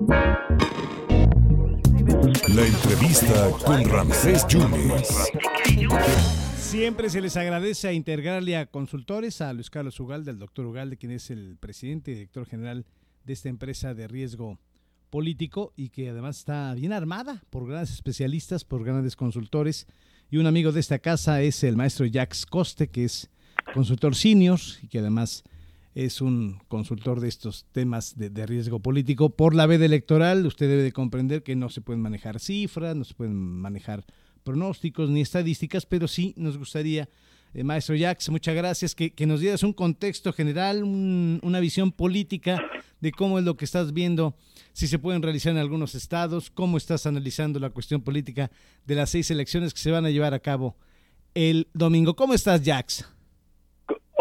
La entrevista con Ramsés Yunes. Siempre se les agradece a Integralia Consultores, a Luis Carlos Ugalde, al doctor Ugalde, quien es el presidente y director general de esta empresa de riesgo político y que además está bien armada por grandes especialistas, por grandes consultores. Y un amigo de esta casa es el maestro Jax Coste, que es consultor senior y que además es un consultor de estos temas de, riesgo político. Por la veda electoral, usted debe de comprender que no se pueden manejar cifras, no se pueden manejar pronósticos ni estadísticas, pero sí nos gustaría, eh, maestro Jax, muchas gracias, que, nos dieras un contexto general, una visión política de cómo es lo que estás viendo, si se pueden realizar en algunos estados, cómo estás analizando la cuestión política de las seis elecciones que se van a llevar a cabo el domingo. ¿Cómo estás, Jax?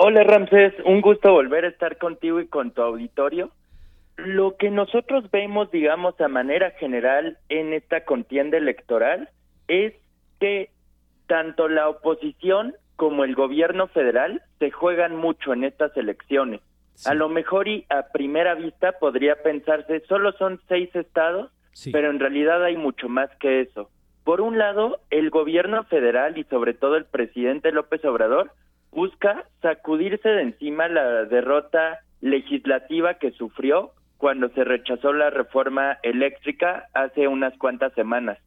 Hola Ramsés, un gusto volver a estar contigo y con tu auditorio. Lo que nosotros vemos, digamos, a manera general en esta contienda electoral es que tanto la oposición como el gobierno federal se juegan mucho en estas elecciones. A lo mejor y a primera vista podría pensarse, solo son seis estados, pero en realidad hay mucho más que eso. Por un lado, el gobierno federal y sobre todo el presidente López Obrador busca sacudirse de encima la derrota legislativa que sufrió cuando se rechazó la reforma eléctrica hace unas cuantas semanas.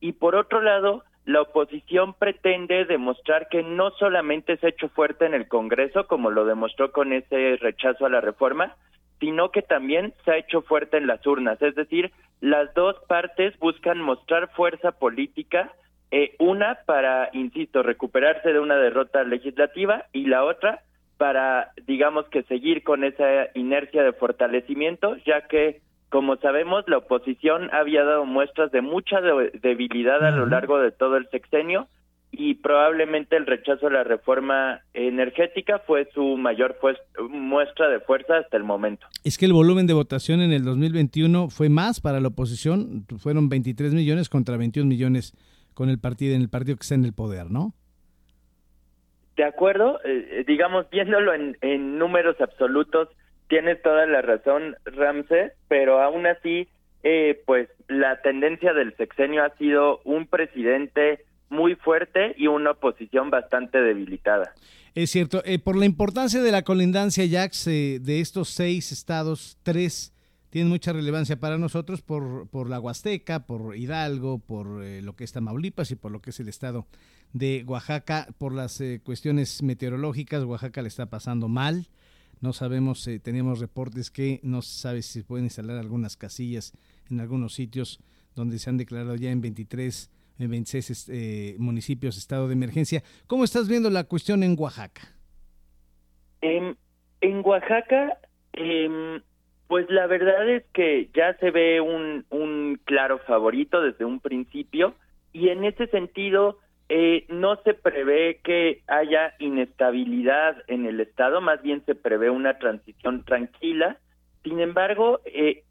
Y por otro lado, la oposición pretende demostrar que no solamente se ha hecho fuerte en el Congreso, como lo demostró con ese rechazo a la reforma, sino que también se ha hecho fuerte en las urnas. Es decir, las dos partes buscan mostrar fuerza política eh, una para, insisto, recuperarse de una derrota legislativa y la otra para, digamos que seguir con esa inercia de fortalecimiento, ya que, como sabemos, la oposición había dado muestras de mucha debilidad a lo largo de todo el sexenio y probablemente el rechazo a la reforma energética fue su mayor muestra de fuerza hasta el momento. Es que el volumen de votación en el 2021 fue más para la oposición, fueron 23 millones contra 21 millones con el partido, en el partido que está en el poder, ¿no? De acuerdo, eh, eh, digamos, viéndolo en, en, números absolutos, tienes toda la razón, Ramsey, pero aún así, eh, pues la tendencia del sexenio ha sido un presidente muy fuerte y una oposición bastante debilitada. Es cierto, por la importancia de la colindancia, Jax, de estos seis estados, tres tienen mucha relevancia para nosotros por, por la Huasteca, por Hidalgo, por eh, lo que es Tamaulipas y por lo que es el estado de Oaxaca. Por las eh, cuestiones meteorológicas, Oaxaca le está pasando mal. No sabemos, eh, tenemos reportes que no se sabe si se pueden instalar algunas casillas en algunos sitios donde se han declarado ya en 23, en 26 municipios estado de emergencia. ¿Cómo estás viendo la cuestión en Oaxaca? En, en Oaxaca, eh, pues la verdad es que ya se ve un, un claro favorito desde un principio y en ese sentido eh, no se prevé que haya inestabilidad en el Estado, más bien se prevé una transición tranquila. Sin embargo, eh,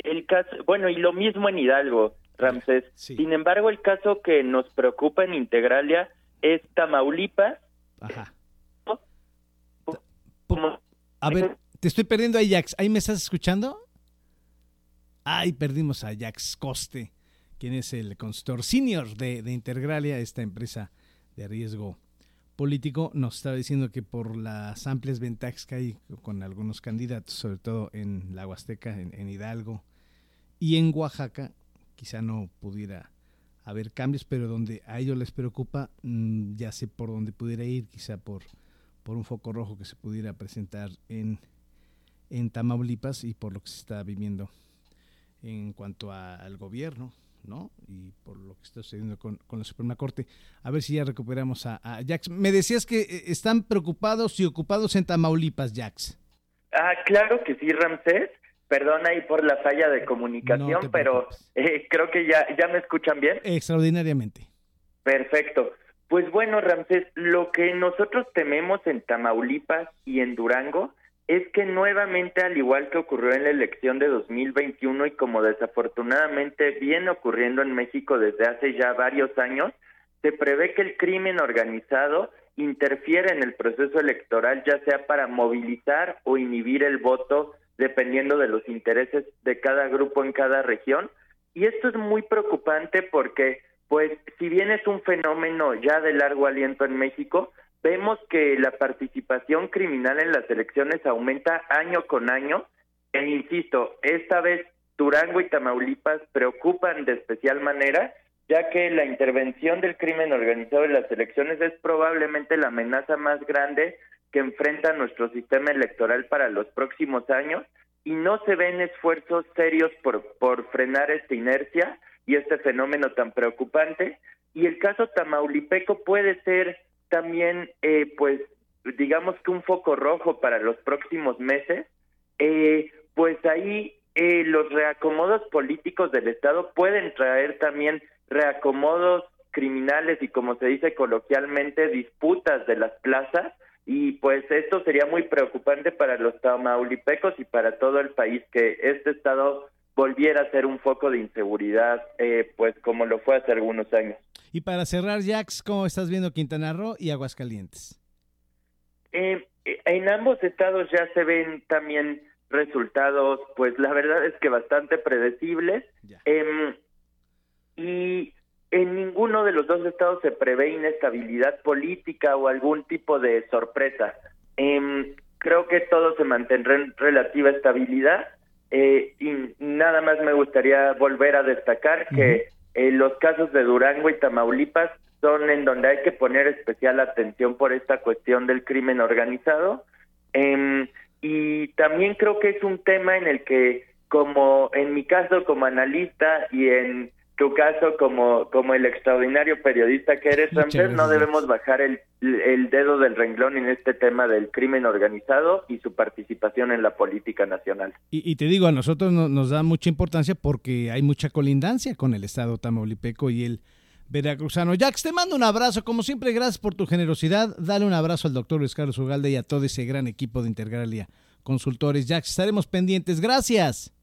el caso, bueno, y lo mismo en Hidalgo, Ramsés. Sin embargo, el caso que nos preocupa en Integralia es Tamaulipas. Ajá. A ver, te estoy perdiendo a Jax. ¿Ahí me estás escuchando? Ay, perdimos a Jax Coste, quien es el consultor senior de, de esta empresa de riesgo político. Nos estaba diciendo que por las amplias ventajas que hay con algunos candidatos, sobre todo en la Huasteca, en, Hidalgo y en Oaxaca, quizá no pudiera haber cambios, pero donde a ellos les preocupa, mm, ya sé por dónde pudiera ir, quizá por, por un foco rojo que se pudiera presentar en en Tamaulipas y por lo que se está viviendo en cuanto al gobierno, ¿no? Y por lo que está sucediendo con, la Suprema Corte. A ver si ya recuperamos a, Jax. Me decías que eh, están preocupados y ocupados en Tamaulipas, Jax. Ah, claro que sí, Ramsés. Perdona ahí por la falla de comunicación, pero eh, creo que ya, ya me escuchan bien. Extraordinariamente. Perfecto. Pues bueno, Ramsés, lo que nosotros tememos en Tamaulipas y en Durango es que nuevamente, al igual que ocurrió en la elección de 2021 y como desafortunadamente viene ocurriendo en México desde hace ya varios años, se prevé que el crimen organizado interfiere en el proceso electoral, ya sea para movilizar o inhibir el voto dependiendo de los intereses de cada grupo en cada región. Y esto es muy preocupante porque, pues, si bien es un fenómeno ya de largo aliento en México, vemos que la participación criminal en las elecciones aumenta año con año. E insisto, esta vez Durango y Tamaulipas preocupan de especial manera, ya que la intervención del crimen organizado en las elecciones es probablemente la amenaza más grande que enfrenta nuestro sistema electoral para los próximos años y no se ven esfuerzos serios por, por frenar esta inercia y este fenómeno tan preocupante. Y el caso tamaulipeco puede ser también, eh, pues, digamos que un foco rojo para los próximos meses, eh, pues ahí eh, los reacomodos políticos del Estado pueden traer también reacomodos criminales y como se dice coloquialmente disputas de las plazas y pues esto sería muy preocupante para los tamaulipecos y para todo el país que este estado volviera a ser un foco de inseguridad eh, pues como lo fue hace algunos años. Y para cerrar, Jax, ¿cómo estás viendo Quintana Roo y Aguascalientes? Eh, en ambos estados ya se ven también resultados, pues la verdad es que bastante predecibles. Em, y en ninguno de los dos estados se prevé inestabilidad política o algún tipo de sorpresa. Em, creo que todo se mantendrá en relativa estabilidad. Eh, y nada más me gustaría volver a destacar que eh, los casos de Durango y Tamaulipas son en donde hay que poner especial atención por esta cuestión del crimen organizado. Eh, y también creo que es un tema en el que, como en mi caso como analista y en tu caso como, como el extraordinario periodista que eres, no debemos bajar el, el dedo del renglón en este tema del crimen organizado y su participación en la política nacional. Y, te digo, a nosotros nos da mucha importancia porque hay mucha colindancia con el Estado tamaulipeco y el veracruzano. Jax, te mando un abrazo. Como siempre, gracias por tu generosidad. Dale un abrazo al doctor Luis Carlos Ugalde y a todo ese gran equipo de Integralia Consultores. Jax, estaremos pendientes. Gracias.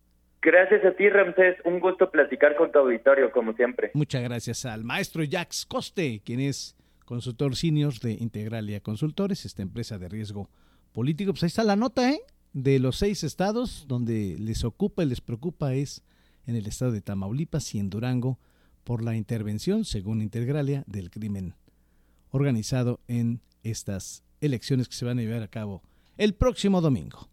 Gracias a ti, Ramsés. Un gusto platicar con tu auditorio, como siempre. Muchas gracias al maestro Jax Coste, quien es consultor senior de Integralia Consultores, esta empresa de riesgo político. Pues ahí está la nota, ¿eh? De los seis estados donde les ocupa y les preocupa es en el estado de Tamaulipas y en Durango por la intervención, según Integralia, del crimen organizado en estas elecciones que se van a llevar a cabo el próximo domingo.